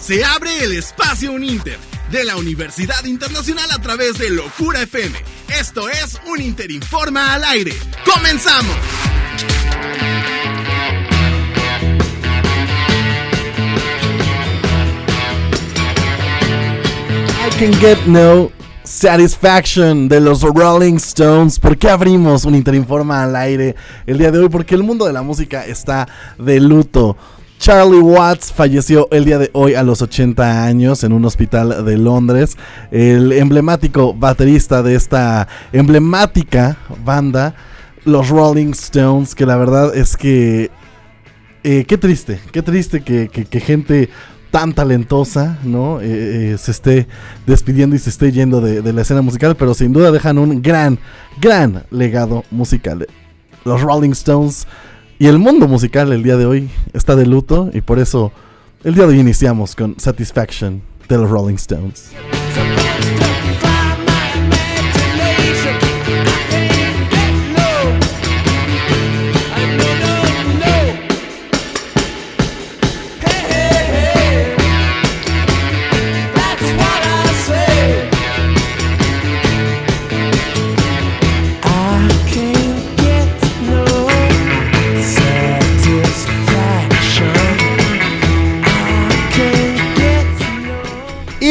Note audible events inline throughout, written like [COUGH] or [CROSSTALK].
Se abre el espacio Uninter de la Universidad Internacional a través de Locura FM. Esto es un Interinforma al aire. ¡Comenzamos! I can get no satisfaction de los Rolling Stones. ¿Por qué abrimos un Interinforma al aire el día de hoy? Porque el mundo de la música está de luto. Charlie Watts falleció el día de hoy a los 80 años en un hospital de Londres. El emblemático baterista de esta emblemática banda, los Rolling Stones, que la verdad es que... eh, qué triste, qué triste que, que- gente tan talentosa, ¿no? Eh, eh, se esté despidiendo y se esté yendo de, de la escena musical, pero sin duda dejan un gran, gran legado musical. Los Rolling Stones y el mundo musical el día de hoy está de luto y por eso el día de hoy iniciamos con Satisfaction de los Rolling Stones.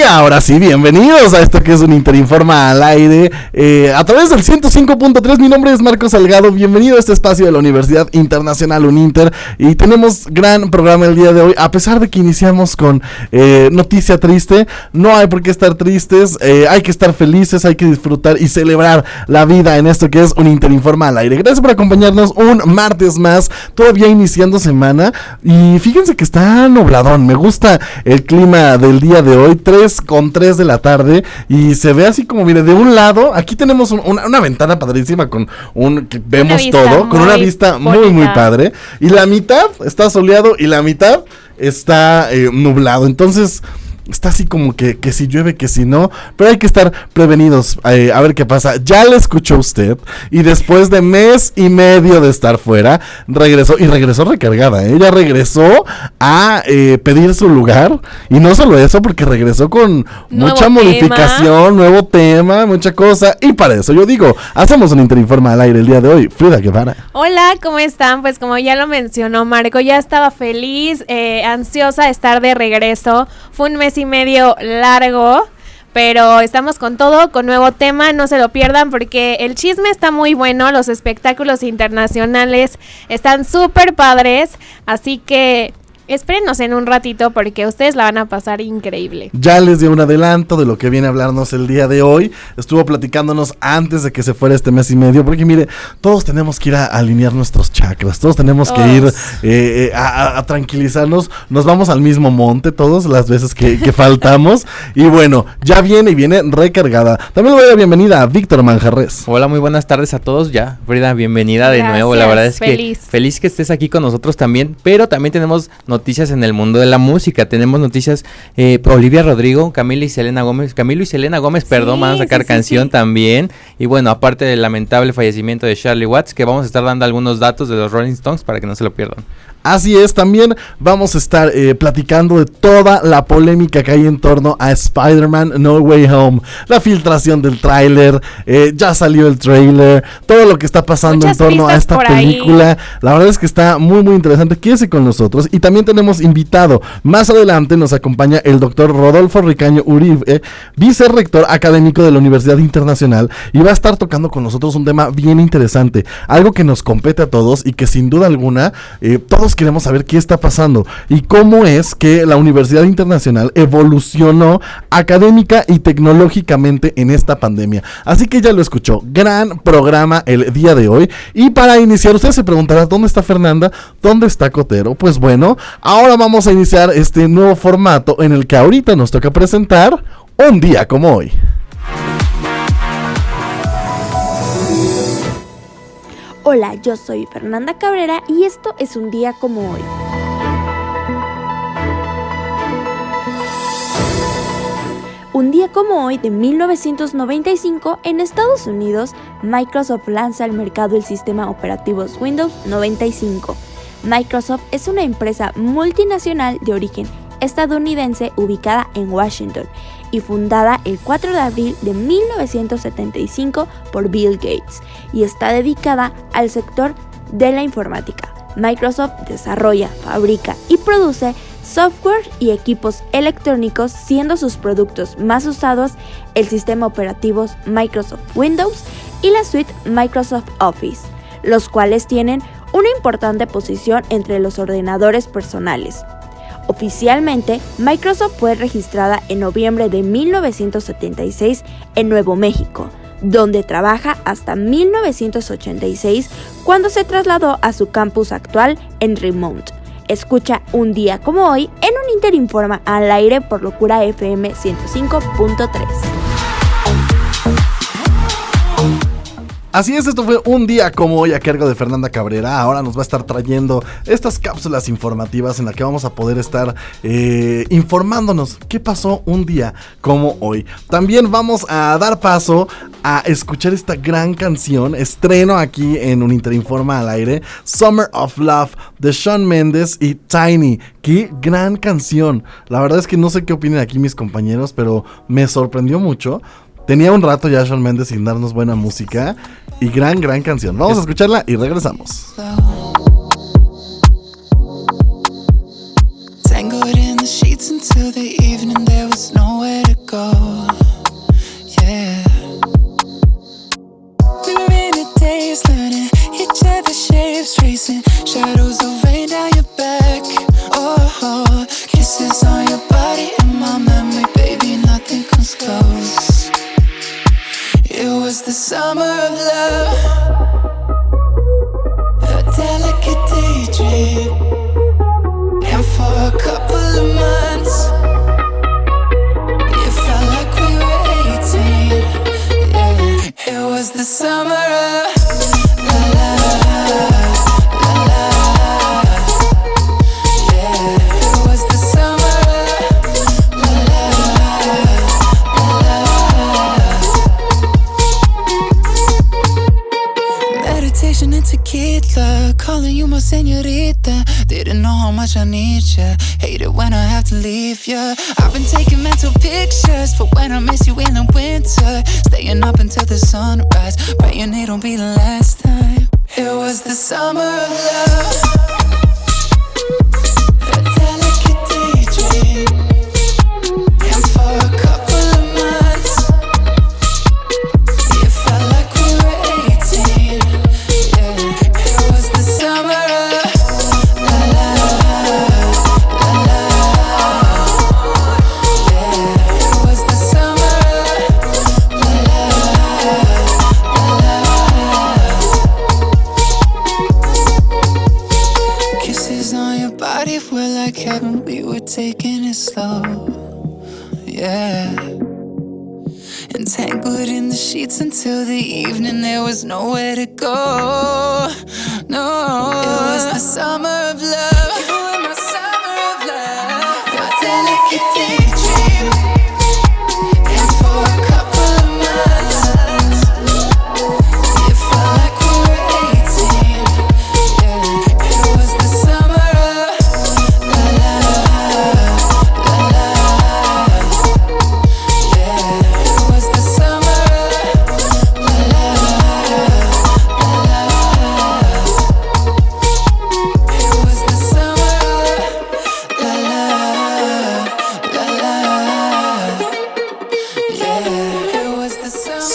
Ahora sí, bienvenidos a esto que es un Interinforma al aire. eh, a través del 105.3, mi nombre es Marco Salgado. Bienvenido a este espacio de la Universidad Internacional Uninter. Y tenemos gran programa el día de hoy. A pesar de que iniciamos con eh, noticia triste, no hay por qué estar tristes. eh, hay que estar felices, hay que disfrutar y celebrar la vida en esto que es un Interinforma al aire. Gracias por acompañarnos un martes más, todavía iniciando semana. Y fíjense que está nubladón. Me gusta el clima del día de hoy. 3 con 3 de la tarde. Y se ve así como, mire, de un lado, aquí tenemos un- una, una ventana padrísima con un. que vemos todo, con una vista muy, muy padre. Y la mitad está soleado y la mitad está eh, nublado. Entonces. Está así como que, que si llueve, que si no. Pero hay que estar prevenidos. eh, a ver qué pasa. Ya le escuchó usted. Y después de mes y medio de estar fuera, regresó. Y regresó recargada. ¿eh? Ella regresó a eh, pedir su lugar. Y no solo eso, porque regresó con Nuevo mucha tema. modificación, nuevo tema, mucha cosa. Y para eso yo digo, hacemos un Interinforma al aire el día de hoy. Frida Guevara. Hola, ¿cómo están? Pues como ya lo mencionó Marco, ya estaba feliz, ansiosa de estar de regreso. Fue un mes y medio largo, pero estamos con todo, con nuevo tema, no se lo pierdan porque el chisme está muy bueno, los espectáculos internacionales están súper padres, así que espérenos en un ratito porque ustedes la van a pasar increíble. Ya les dio un adelanto de lo que viene a hablarnos el día de hoy. Estuvo platicándonos antes de que se fuera este mes y medio, porque mire, todos tenemos que ir a alinear nuestros chakras, todos tenemos que ir eh, eh, a, a- a tranquilizarnos. Nos vamos al mismo monte todos las veces que, que faltamos. [LAUGHS] y bueno, ya viene y viene recargada. También le doy la bienvenida a Víctor Manjarres. Hola, muy buenas tardes a todos ya. Frida, bienvenida de nuevo. La verdad es que feliz. feliz que estés aquí con nosotros también. Pero también tenemos noticias en el mundo de la música. Tenemos noticias eh, Olivia Rodrigo, Camila y Selena Gómez. Camilo y Selena Gómez, perdón, van a sacar sí, canción sí. también. Y bueno, aparte del lamentable fallecimiento de Charlie Watts, que vamos a estar dando algunos datos de los Rolling Stones para que no se lo pierdan. Así es, también vamos a estar eh, platicando de toda la polémica que hay en torno a Spider-Man No Way Home, la filtración del tráiler, eh, ya salió el trailer, todo lo que está pasando Muchas en torno a esta ahí. película. La verdad es que está muy muy interesante, quédese con nosotros. Y también tenemos invitado, más adelante nos acompaña el doctor Rodolfo Ricaño Uribe, eh, vicerrector académico de la Universidad Internacional y va a estar tocando con nosotros un tema bien interesante, algo que nos compete a todos y que sin duda alguna eh, queremos saber qué está pasando y cómo es que la Universidad Internacional evolucionó académica y tecnológicamente en esta pandemia. Así que ya lo escuchó, gran programa el día de hoy y para iniciar usted se preguntará dónde está Fernanda, dónde está Cotero. Pues bueno, ahora vamos a iniciar este nuevo formato en el que ahorita nos toca presentar un día como hoy. Hola, yo soy Fernanda Cabrera y esto es un día como hoy. Un día como hoy de 1995, en Estados Unidos, Microsoft lanza al mercado el sistema operativo Windows 95. Microsoft es una empresa multinacional de origen estadounidense ubicada en Washington y fundada el 4 de abril de 1975 por Bill Gates y está dedicada al sector de la informática. Microsoft desarrolla, fabrica y produce software y equipos electrónicos, siendo sus productos más usados el sistema operativo Microsoft Windows y la suite Microsoft Office, los cuales tienen una importante posición entre los ordenadores personales. Oficialmente, Microsoft fue registrada en noviembre de 1976 en Nuevo México, donde trabaja hasta 1986 cuando se trasladó a su campus actual en Remont. Escucha un día como hoy en un Interinforma al aire por Locura FM 105.3. Así es, esto fue un día como hoy a cargo de Fernanda Cabrera. Ahora nos va a estar trayendo estas cápsulas informativas en las que vamos a poder estar eh, informándonos qué pasó un día como hoy. También vamos a dar paso a escuchar esta gran canción, estreno aquí en un Interinforma al aire, Summer of Love de Sean Mendes y Tiny. Qué gran canción. La verdad es que no sé qué opinan aquí mis compañeros, pero me sorprendió mucho. Tenía un rato ya Shawn Mendes sin darnos buena música y gran, gran canción. Vamos a escucharla y regresamos. Tangled in the sheets until the evening, there was nowhere to go. Yeah. We were in a daze, learning each other's shapes, tracing shadows of rain down your back. Oh, kisses on your the summer of love, a delicate daydream. And for a couple of months, it felt like we were 18. Yeah, it was the summer to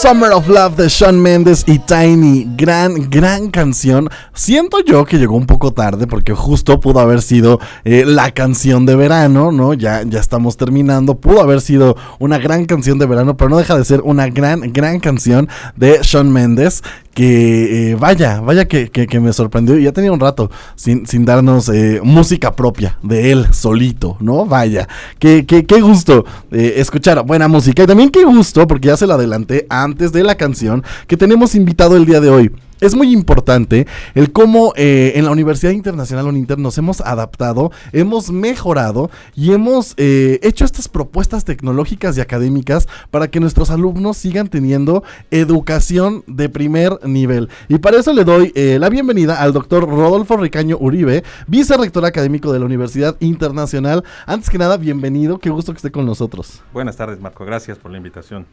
summer. Of Love de Sean Mendes y Tiny. Gran, gran canción. Siento yo que llegó un poco tarde porque justo pudo haber sido eh, la canción de verano, ¿no? Ya, ya estamos terminando. Pudo haber sido una gran canción de verano, pero no deja de ser una gran, gran canción de Sean Mendes. Que eh, vaya, vaya que, que- me sorprendió. Ya tenía un rato sin, sin darnos eh, música propia de él solito, ¿no? Vaya, qué, qué, qué gusto eh, escuchar buena música. Y también qué gusto, porque ya se lo adelanté antes de la canción, que tenemos invitado el día de hoy. Es muy importante el cómo eh, en la Universidad Internacional UNINTER nos hemos adaptado, hemos mejorado y hemos eh, hecho estas propuestas tecnológicas y académicas para que nuestros alumnos sigan teniendo educación de primer nivel. Y para eso le doy eh, la bienvenida al doctor Rodolfo Ricaño Uribe, vicerrector académico de la Universidad Internacional. Antes que nada, bienvenido, qué gusto que esté con nosotros. Buenas tardes, Marco, gracias por la invitación.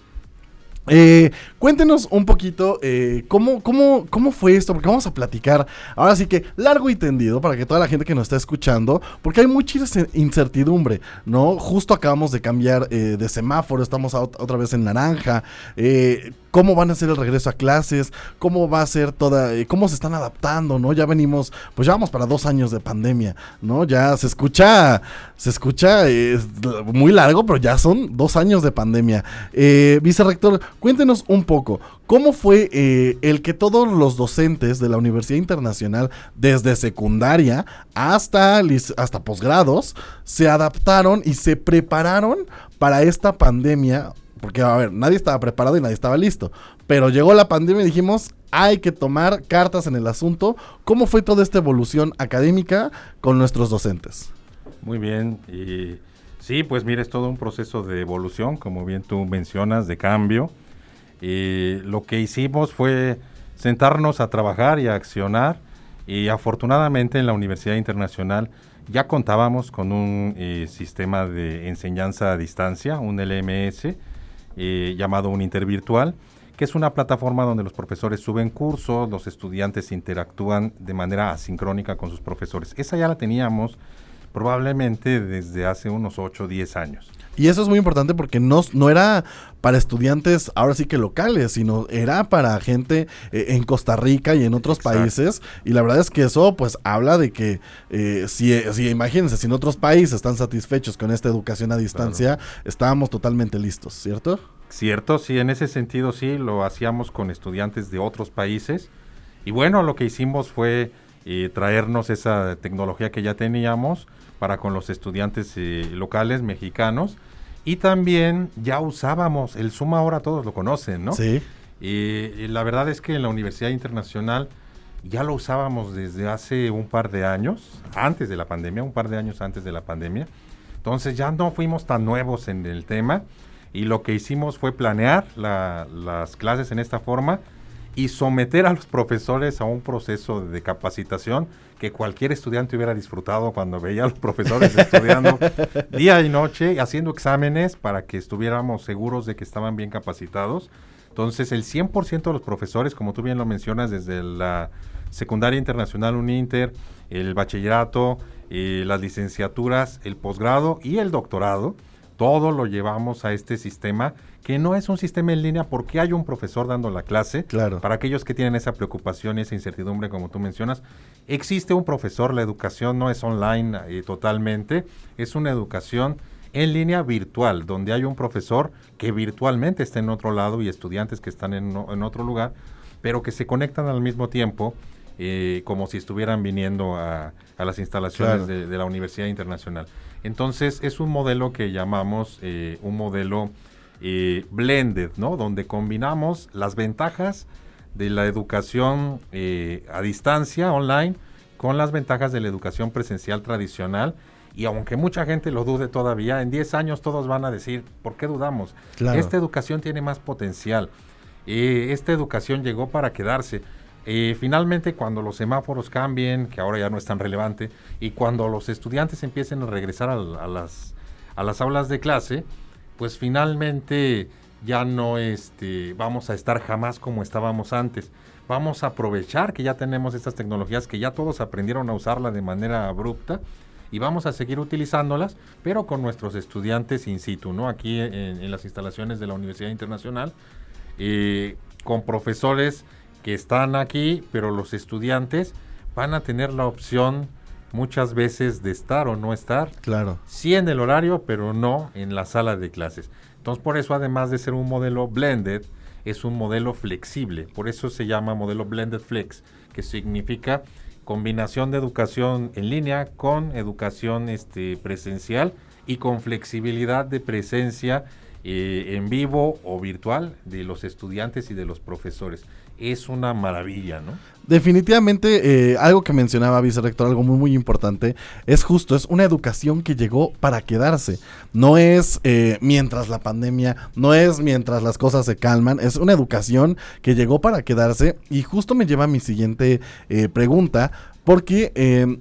Eh, cuéntenos un poquito eh, cómo, cómo, cómo fue esto, porque vamos a platicar ahora sí que largo y tendido para que toda la gente que nos está escuchando, porque hay mucha incertidumbre, ¿no? Justo acabamos de cambiar eh, de semáforo, estamos otra vez en naranja. Eh, cómo van a ser el regreso a clases, cómo va a ser toda, eh, cómo se están adaptando, ¿no? Ya venimos, pues ya vamos para dos años de pandemia, ¿no? Ya se escucha, se escucha muy largo, pero ya son dos años de pandemia. Eh, vicerrector, cuéntenos un poco, ¿cómo fue eh, el que todos los docentes de la Universidad Internacional, desde secundaria hasta, hasta posgrados, se adaptaron y se prepararon para esta pandemia porque, a ver, nadie estaba preparado y nadie estaba listo. Pero llegó la pandemia y dijimos, hay que tomar cartas en el asunto. ¿Cómo fue toda esta evolución académica con nuestros docentes? Muy bien. Y sí, pues mira, es todo un proceso de evolución, como bien tú mencionas, de cambio. Lo que hicimos fue sentarnos a trabajar y a accionar. Y afortunadamente en la Universidad Internacional ya contábamos con un eh, sistema de enseñanza a distancia, un LMS, eh, llamado un Intervirtual, que es una plataforma donde los profesores suben cursos, los estudiantes interactúan de manera asincrónica con sus profesores. Esa ya la teníamos probablemente desde hace unos 8 o 10 años. Y eso es muy importante porque no, no era para estudiantes ahora sí que locales, sino era para gente eh, en Costa Rica y en otros países. Y la verdad es que eso pues habla de que eh, si, si, imagínense, si en otros países están satisfechos con esta educación a distancia, estábamos totalmente listos, ¿cierto? Cierto, sí, en ese sentido sí, lo hacíamos con estudiantes de otros países. Y bueno, lo que hicimos fue eh, traernos esa tecnología que ya teníamos para con los estudiantes eh, locales mexicanos. Y también ya usábamos el Zoom, ahora todos lo conocen, ¿no? Sí. y la verdad es que en la Universidad Internacional ya lo usábamos desde hace un par de años, antes de la pandemia, un par de años antes de la pandemia. Entonces ya no fuimos tan nuevos en el tema y lo que hicimos fue planear las clases en esta forma y someter a los profesores a un proceso de capacitación que cualquier estudiante hubiera disfrutado cuando veía a los profesores [LAUGHS] estudiando día y noche, haciendo exámenes para que estuviéramos seguros de que estaban bien capacitados. Entonces, el 100% de los profesores, como tú bien lo mencionas, desde la secundaria internacional UNINTER, el bachillerato, eh, las licenciaturas, el posgrado y el doctorado, todo lo llevamos a este sistema que no es un sistema en línea porque hay un profesor dando la clase. Claro. Para aquellos que tienen esa preocupación y esa incertidumbre, como tú mencionas, existe un profesor, la educación no es online eh, totalmente, es una educación en línea virtual, donde hay un profesor que virtualmente está en otro lado y estudiantes que están en, otro lugar, pero que se conectan al mismo tiempo, eh, como si estuvieran viniendo a, las instalaciones de, la Universidad Internacional. Entonces es un modelo que llamamos eh, un modelo eh, blended, ¿no? Donde combinamos las ventajas de la educación eh, a distancia, online, con las ventajas de la educación presencial tradicional. Y aunque mucha gente lo dude todavía, en 10 años todos van a decir, ¿por qué dudamos? Esta educación tiene más potencial. Esta educación llegó para quedarse. Finalmente, cuando los semáforos cambien, que ahora ya no es tan relevante, y cuando los estudiantes empiecen a regresar a, las, a las aulas de clase, pues finalmente ya no este, vamos a estar jamás como estábamos antes. Vamos a aprovechar que ya tenemos estas tecnologías, que ya todos aprendieron a usarla de manera abrupta y vamos a seguir utilizándolas, pero con nuestros estudiantes in situ, ¿no? Aquí en, las instalaciones de la Universidad Internacional, eh, con profesores que están aquí, pero los estudiantes van a tener la opción muchas veces de estar o no estar. Claro. Sí en el horario, pero no en la sala de clases. Entonces, por eso, además de ser un modelo blended, es un modelo flexible. Por eso se llama modelo blended flex, que significa combinación de educación en línea con educación este, presencial y con flexibilidad de presencia eh, en vivo o virtual de los estudiantes y de los profesores. Es una maravilla, ¿no? Definitivamente, eh, algo que mencionaba vicerrector, algo muy muy importante, es justo, es una educación que llegó para quedarse. No es eh, mientras la pandemia, no es mientras las cosas se calman, es una educación que llegó para quedarse y justo me lleva a mi siguiente eh, pregunta, porque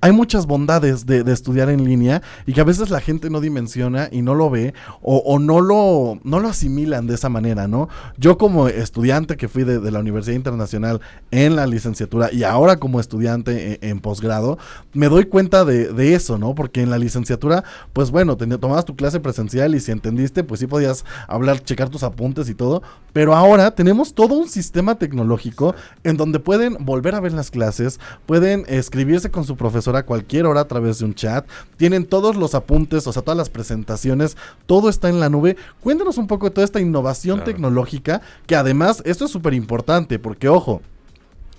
hay muchas bondades de, estudiar en línea y que a veces la gente no dimensiona y no lo ve o, no, lo, no lo asimilan de esa manera, ¿no? Yo como estudiante que fui de, la Universidad Internacional en la licenciatura y ahora como estudiante en, en posgrado, me doy cuenta de, eso, ¿no? Porque en la licenciatura, pues bueno, tomabas tu clase presencial y si entendiste, pues sí podías hablar, checar tus apuntes y todo, pero ahora tenemos todo un sistema tecnológico en donde pueden volver a ver las clases, pueden escribirse con su profesor a cualquier hora a través de un chat, tienen todos los apuntes, o sea, todas las presentaciones, todo está en la nube. Cuéntanos un poco de toda esta innovación Claro. tecnológica, que además esto es súper importante, porque ojo,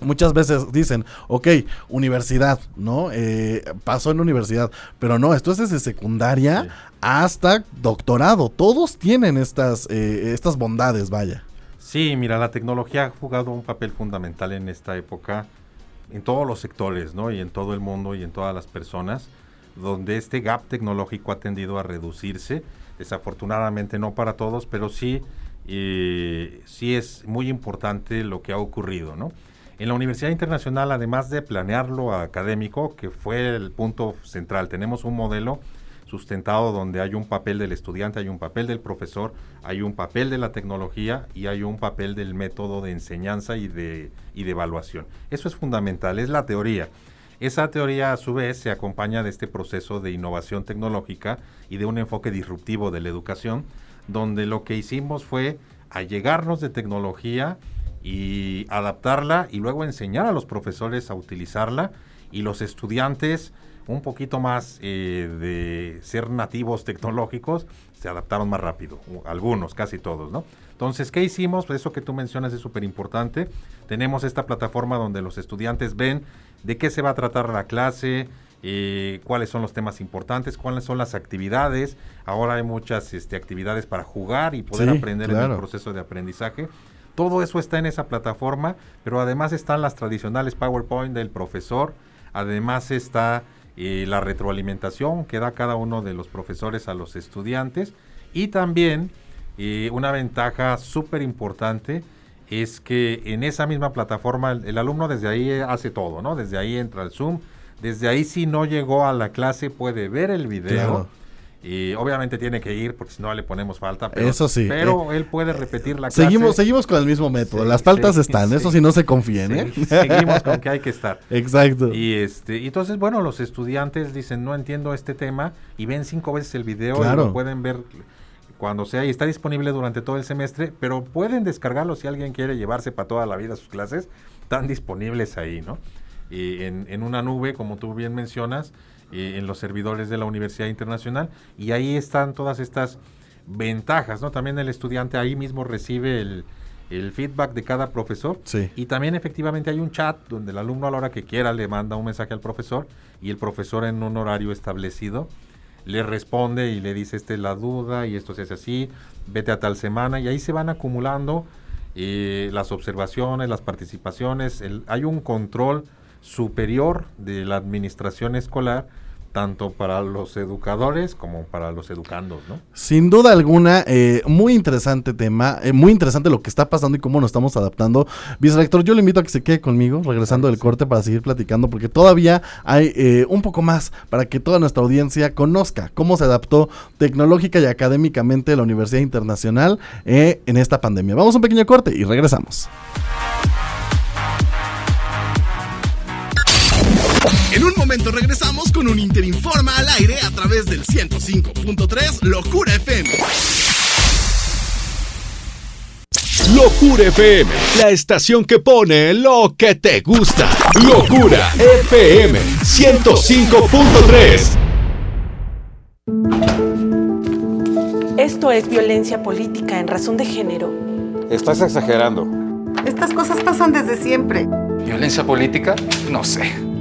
Muchas veces dicen, ok, universidad, ¿no? Eh, pasó en universidad, pero no, esto es desde secundaria Sí. hasta doctorado. Todos tienen estas, eh, estas bondades, vaya. Sí, mira, la tecnología ha jugado un papel fundamental en esta época, en todos los sectores, ¿no? Y en todo el mundo y en todas las personas, donde este gap tecnológico ha tendido a reducirse, desafortunadamente no para todos, pero sí, eh, sí es muy importante lo que ha ocurrido, ¿no? En la Universidad Internacional, además de planearlo académico, que fue el punto central, tenemos un modelo sustentado donde hay un papel del estudiante, hay un papel del profesor, hay un papel de la tecnología y hay un papel del método de enseñanza y de, y de evaluación. Eso es fundamental, es la teoría. Esa teoría a su vez se acompaña de este proceso de innovación tecnológica y de un enfoque disruptivo de la educación, donde lo que hicimos fue allegarnos de tecnología y adaptarla y luego enseñar a los profesores a utilizarla y los estudiantes un poquito más eh, de ser nativos tecnológicos se adaptaron más rápido, algunos, casi todos, ¿no? Entonces, ¿qué hicimos? Pues eso que tú mencionas es súper importante. Tenemos esta plataforma donde los estudiantes ven de qué se va a tratar la clase, eh, cuáles son los temas importantes, cuáles son las actividades. Ahora hay muchas este, actividades para jugar y poder Sí, aprender en el proceso de aprendizaje. Todo eso está en esa plataforma, pero además están las tradicionales PowerPoint del profesor, además está eh, la retroalimentación que da cada uno de los profesores a los estudiantes y también eh, una ventaja súper importante es que en esa misma plataforma el, el alumno desde ahí eh, hace todo, ¿no? Desde ahí entra al Zoom, desde ahí si no llegó a la clase puede ver el video. Claro. Y obviamente tiene que ir porque si no le ponemos falta. Pero, Eso sí, Pero él puede repetir la clase. Seguimos, seguimos con el mismo método. Sí, Las faltas sí, están, sí. eso sí no se confíen, ¿eh? Seguimos con que hay que estar. [LAUGHS] Exacto. Y este, y entonces, bueno, los estudiantes dicen, no entiendo este tema, y ven cinco veces el video y Claro. lo pueden ver cuando sea, y está disponible durante todo el semestre, pero pueden descargarlo si alguien quiere llevarse para toda la vida sus clases, están disponibles ahí, ¿no? Y en, en una nube, como tú bien mencionas, eh, en los servidores de la Universidad Internacional, y ahí están todas estas ventajas, ¿no? También el estudiante ahí mismo recibe el, el feedback de cada profesor Sí. y también efectivamente hay un chat donde el alumno a la hora que quiera le manda un mensaje al profesor y el profesor en un horario establecido le responde y le dice esta es la duda y esto se hace así, vete a tal semana y ahí se van acumulando eh, las observaciones, las participaciones, el- hay un control superior de la administración escolar tanto para los educadores como para los educandos, ¿no? Sin duda alguna, eh, muy interesante tema, eh, muy interesante lo que está pasando y cómo nos estamos adaptando. Vicerrector, yo le invito a que se quede conmigo, regresando del corte para seguir platicando, porque todavía hay eh, un poco más para que toda nuestra audiencia conozca cómo se adaptó tecnológica y académicamente la Universidad Internacional en esta pandemia. Vamos a un pequeño corte y regresamos. En un momento regresamos con un Interinforma al aire a través del 105.3 Locura FM. Locura FM, la estación que pone lo que te gusta. Locura FM 105.3. Esto es violencia política en razón de género. Estás exagerando. Estas cosas pasan desde siempre. ¿Violencia política? No sé.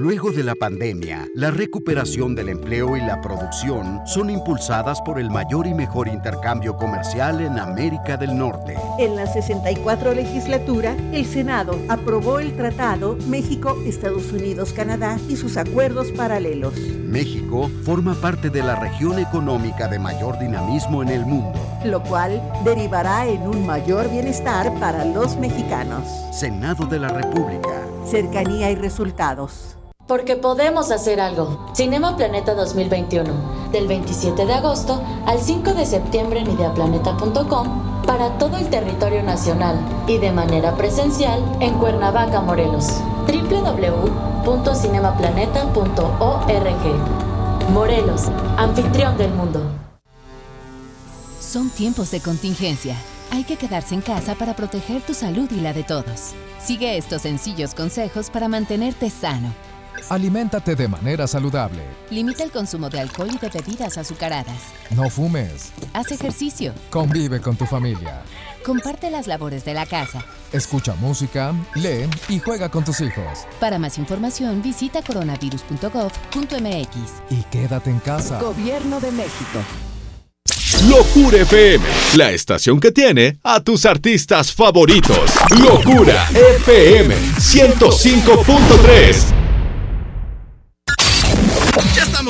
Luego de la pandemia, la recuperación del empleo y la producción son impulsadas por el mayor y mejor intercambio comercial en América del Norte. En la 64 legislatura, el Senado aprobó el Tratado México, Estados Unidos, Canadá y sus acuerdos paralelos. México forma parte de la región económica de mayor dinamismo en el mundo, lo cual derivará en un mayor bienestar para los mexicanos. Senado de la República. Cercanía y resultados. Porque podemos hacer algo. Cinema Planeta 2021, del 27 de agosto al 5 de septiembre en ideaplaneta.com para todo el territorio nacional y de manera presencial en Cuernavaca, Morelos. www.cinemaplaneta.org. Morelos, anfitrión del mundo. Son tiempos de contingencia. Hay que quedarse en casa para proteger tu salud y la de todos. Sigue estos sencillos consejos para mantenerte sano. Aliméntate de manera saludable. Limita el consumo de alcohol y de bebidas azucaradas. No fumes. Haz ejercicio. Convive con tu familia. Comparte las labores de la casa. Escucha música, lee y juega con tus hijos. Para más información visita coronavirus.gov.mx. Y quédate en casa. Gobierno de México. Locura FM, la estación que tiene a tus artistas favoritos. Locura FM 105.3. Ya estamos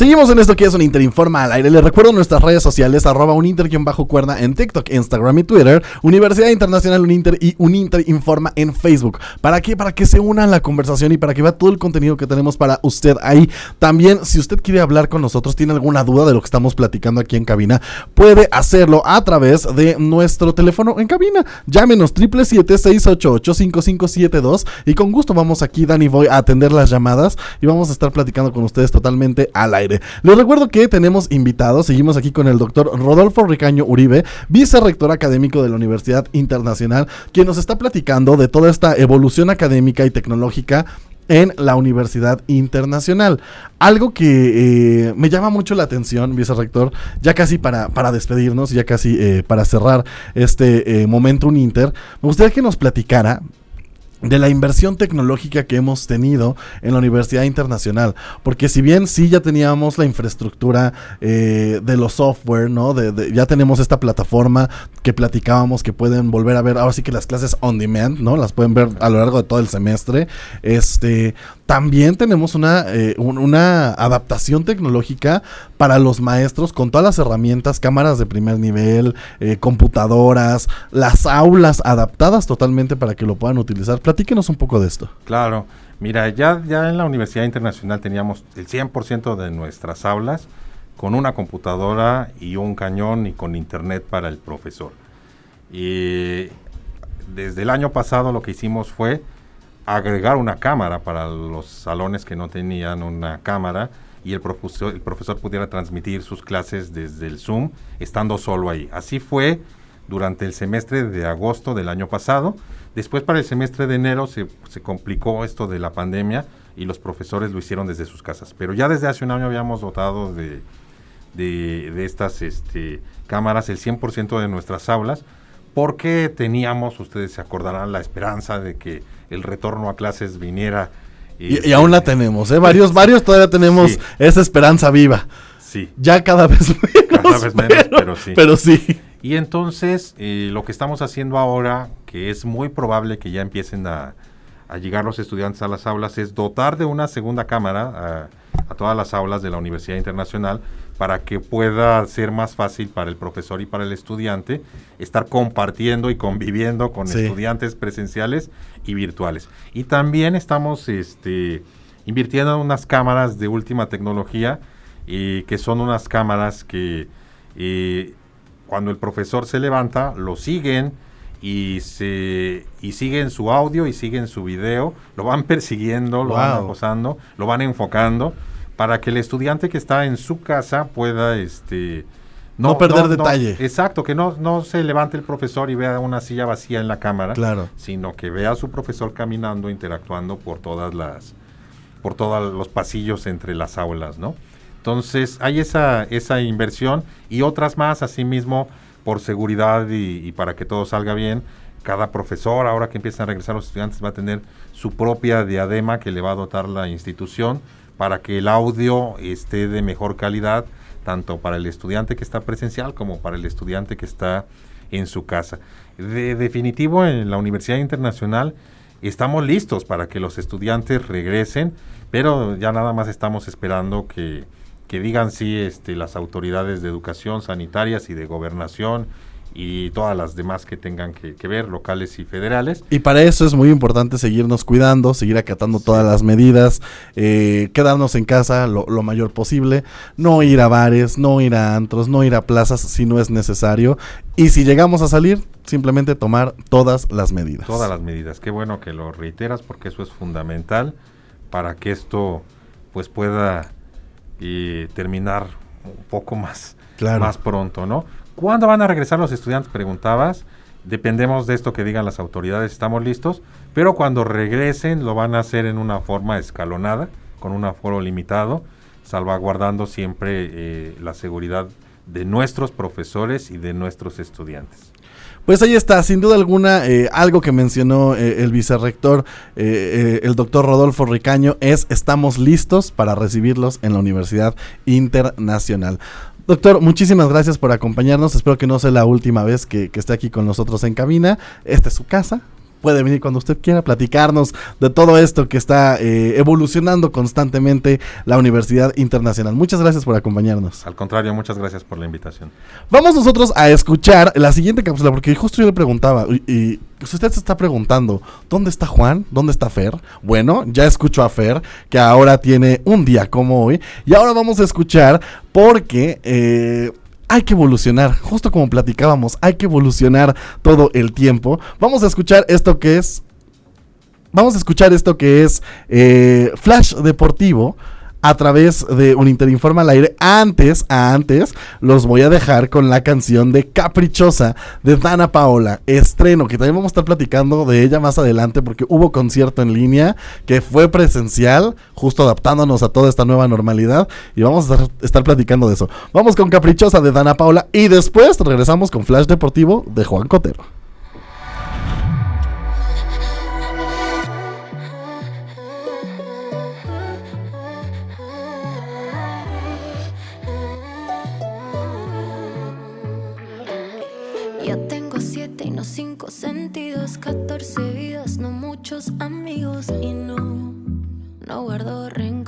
Seguimos en esto que es un Interinforma al aire. Les recuerdo nuestras redes sociales, arroba bajo cuerda en TikTok, Instagram y Twitter, Universidad Internacional Uninter y Uninter Informa en Facebook. ¿Para qué? Para que se una la conversación y para que vea todo el contenido que tenemos para usted ahí. También, si usted quiere hablar con nosotros, tiene alguna duda de lo que estamos platicando aquí en cabina, puede hacerlo a través de nuestro teléfono en cabina. Llámenos 777-688-5572 y con gusto vamos aquí, Dani Voy, a atender las llamadas y vamos a estar platicando con ustedes totalmente al aire. Les recuerdo que tenemos invitados, seguimos aquí con el doctor Rodolfo Ricaño Uribe, vicerrector académico de la Universidad Internacional, quien nos está platicando de toda esta evolución académica y tecnológica en la Universidad Internacional. Algo que eh, me llama mucho la atención, vicerrector, ya casi para, para despedirnos, ya casi eh, para cerrar este eh, momento un Inter, me gustaría que nos platicara de la inversión tecnológica que hemos tenido en la Universidad Internacional. Porque si bien sí ya teníamos la infraestructura eh, de los software, ¿no? De, ya tenemos esta plataforma que platicábamos que pueden volver a ver, ahora sí que las clases on demand, ¿no? Las pueden ver a lo largo de todo el semestre. Este, también tenemos una, eh, una adaptación tecnológica para los maestros con todas las herramientas, cámaras de primer nivel, eh, computadoras, las aulas adaptadas totalmente para que lo puedan utilizar Platíquenos un poco de esto. Claro, mira, ya, ya en la Universidad Internacional teníamos el 100% de nuestras aulas con una computadora y un cañón y con internet para el profesor. Y desde el año pasado lo que hicimos fue agregar una cámara para los salones que no tenían una cámara y el profesor, pudiera transmitir sus clases desde el Zoom estando solo ahí. Así fue durante el semestre de agosto del año pasado Después para el semestre de enero se, complicó esto de la pandemia y los profesores lo hicieron desde sus casas. Pero ya desde hace un año habíamos dotado de, de, estas este, cámaras el 100% de nuestras aulas porque teníamos, ustedes se acordarán, la esperanza de que el retorno a clases viniera. Y, aún la tenemos, ¿eh? Varios, [LAUGHS] varios todavía tenemos esa esperanza viva. Sí. Ya cada vez menos. Cada vez menos, pero sí. Pero sí. Y entonces, eh, lo que estamos haciendo ahora, que es muy probable que ya empiecen a, llegar los estudiantes a las aulas, es dotar de una segunda cámara a, todas las aulas de la Universidad Internacional para que pueda ser más fácil para el profesor y para el estudiante estar compartiendo y conviviendo con estudiantes presenciales y virtuales. Y también estamos este, invirtiendo en unas cámaras de última tecnología, y que son unas cámaras que eh, cuando el profesor se levanta, lo siguen y se y siguen su audio y siguen su video, lo van [LAUGHS] persiguiendo, lo van acosando, lo van enfocando para que el estudiante que está en su casa pueda este No perder detalle. exacto, que no, no se levante el profesor y vea una silla vacía en la cámara, Claro. sino que vea a su profesor caminando, interactuando por todas las, por todos los pasillos entre las aulas, ¿no? Entonces hay esa, esa inversión y otras más, asimismo, por seguridad y, y para que todo salga bien. Cada profesor, ahora que empiezan a regresar los estudiantes, va a tener su propia diadema que le va a dotar la institución para que el audio esté de mejor calidad, tanto para el estudiante que está presencial como para el estudiante que está en su casa. De definitivo, en la Universidad Internacional estamos listos para que los estudiantes regresen, pero ya nada más estamos esperando que, que digan sí este, las autoridades de educación sanitarias y de gobernación y todas las demás que tengan que, que ver, locales y federales. Y para eso es muy importante seguirnos cuidando, seguir acatando todas las medidas, eh, quedarnos en casa lo, lo mayor posible, no ir a bares, no ir a antros, no ir a plazas si no es necesario. Y si llegamos a salir, simplemente tomar todas las medidas. Todas las medidas. Qué bueno que lo reiteras porque eso es fundamental para que esto pues pueda eh, terminar un poco más, Claro. más pronto, ¿no? ¿Cuándo van a regresar los estudiantes? Preguntabas. Dependemos de esto que digan las autoridades, estamos listos, pero cuando regresen lo van a hacer en una forma escalonada, con un aforo limitado, salvaguardando siempre eh, la seguridad de nuestros profesores y de nuestros estudiantes. Pues ahí está, sin duda alguna, eh, algo que mencionó eh, el vicerrector, eh, el doctor Rodolfo Ricaño, es estamos listos para recibirlos en la Universidad Internacional. Doctor, muchísimas gracias por acompañarnos. Espero que no sea la última vez que, esté aquí con nosotros en cabina. Esta es su casa. Puede venir cuando usted quiera platicarnos de todo esto que está eh, evolucionando constantemente la Universidad Internacional. Muchas gracias por acompañarnos. Al contrario, muchas gracias por la invitación. Vamos nosotros a escuchar la siguiente cápsula, porque justo yo le preguntaba, y, y, usted se está preguntando, ¿dónde está Juan? ¿Dónde está Fer? Bueno, ya escucho a Fer, que ahora tiene un día como hoy, y ahora vamos a escuchar porque... eh, hay que evolucionar, justo como platicábamos, hay que evolucionar todo el tiempo. Vamos a escuchar esto que es Vamos a escuchar esto que es eh, Flash Deportivo a través de un Interinforma al aire. Antes, antes, los voy a dejar con la canción de Caprichosa de Dana Paola. Estreno, que también vamos a estar platicando de ella más adelante porque hubo concierto en línea que fue presencial, justo adaptándonos a toda esta nueva normalidad. Y vamos a estar, estar platicando de eso. Vamos con Caprichosa de Dana Paola y después regresamos con Flash Deportivo de Juan Cotero. Amigos y no, no guardo rencor.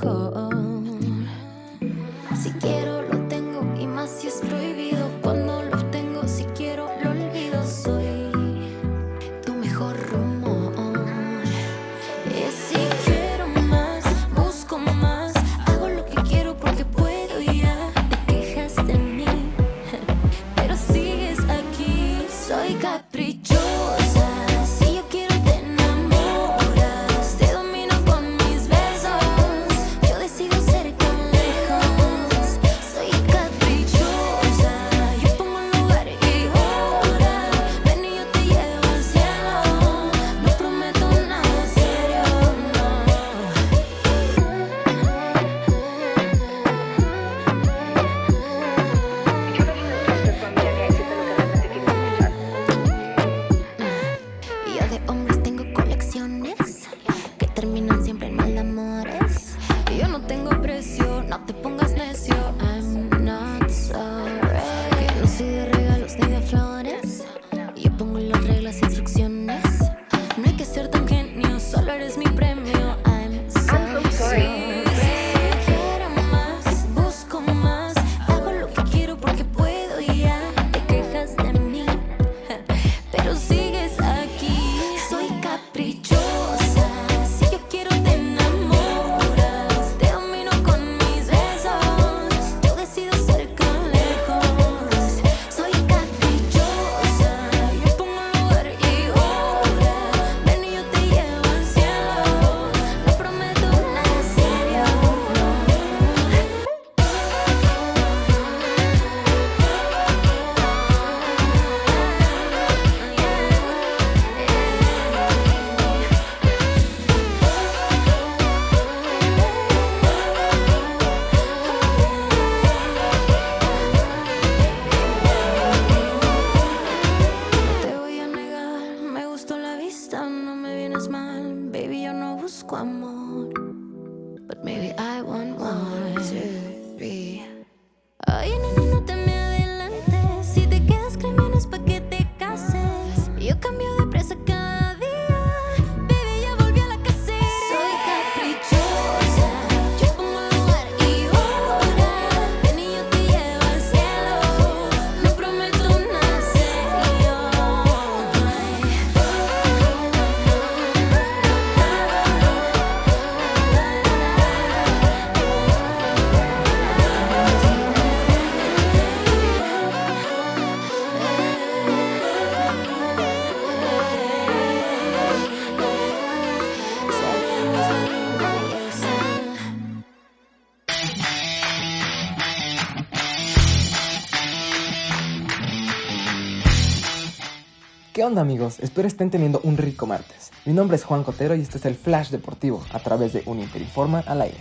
Onda amigos? Espero estén teniendo un rico martes. Mi nombre es Juan Cotero y este es el Flash Deportivo a través de Uninterinforma al aire.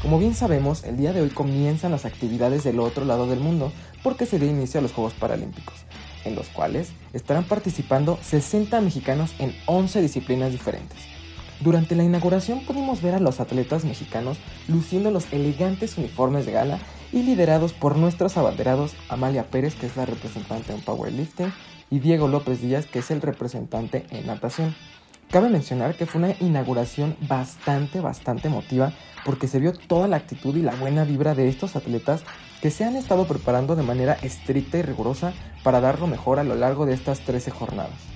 Como bien sabemos, el día de hoy comienzan las actividades del otro lado del mundo porque se dio inicio a los Juegos Paralímpicos, en los cuales estarán participando 60 mexicanos en 11 disciplinas diferentes. Durante la inauguración pudimos ver a los atletas mexicanos luciendo los elegantes uniformes de gala y liderados por nuestros abanderados Amalia Pérez, que es la representante en powerlifting, y Diego López Díaz, que es el representante en natación. Cabe mencionar que fue una inauguración bastante, bastante emotiva porque se vio toda la actitud y la buena vibra de estos atletas que se han estado preparando de manera estricta y rigurosa para dar lo mejor a lo largo de estas 13 jornadas.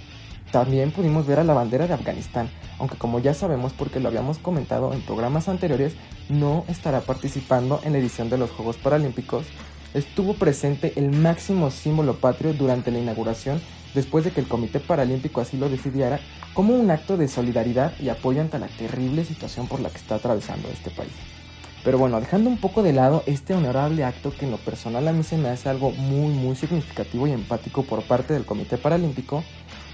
También pudimos ver a la bandera de Afganistán, aunque como ya sabemos porque lo habíamos comentado en programas anteriores, no estará participando en la edición de los Juegos Paralímpicos, estuvo presente el máximo símbolo patrio durante la inauguración después de que el Comité Paralímpico así lo decidiera como un acto de solidaridad y apoyo ante la terrible situación por la que está atravesando este país. Pero bueno, dejando un poco de lado este honorable acto que en lo personal a mí se me hace algo muy muy significativo y empático por parte del Comité Paralímpico,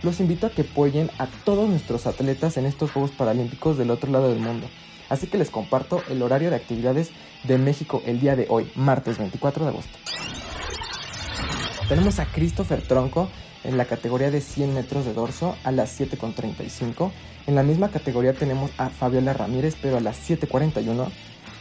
los invito a que apoyen a todos nuestros atletas en estos Juegos Paralímpicos del otro lado del mundo. Así que les comparto el horario de actividades de México el día de hoy, martes 24 de agosto. Tenemos a Christopher Tronco en la categoría de 100 metros de dorso a las 7.35. En la misma categoría tenemos a Fabiola Ramírez, pero a las 7.41.